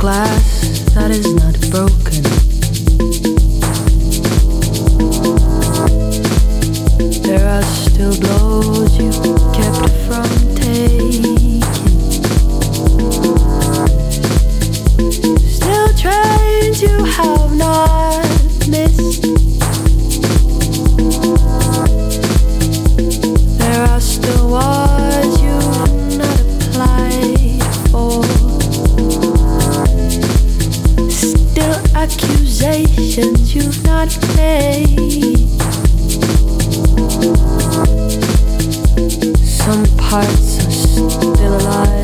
glass that is not broken. There are still blows you kept from taking. Some parts are still alive.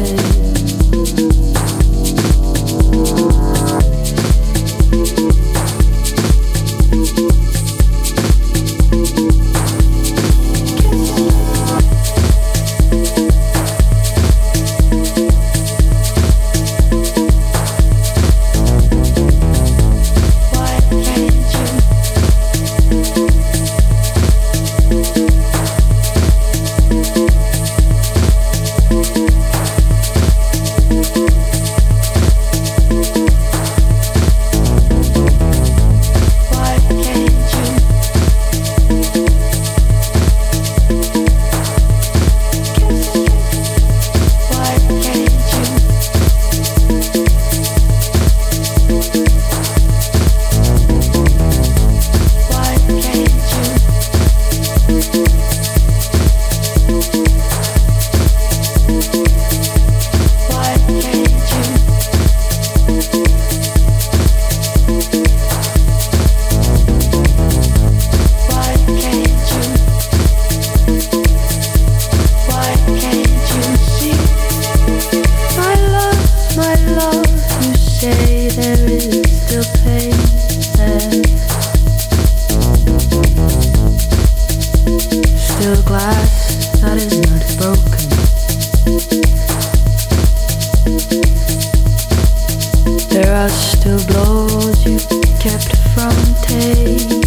You blows you kept from be.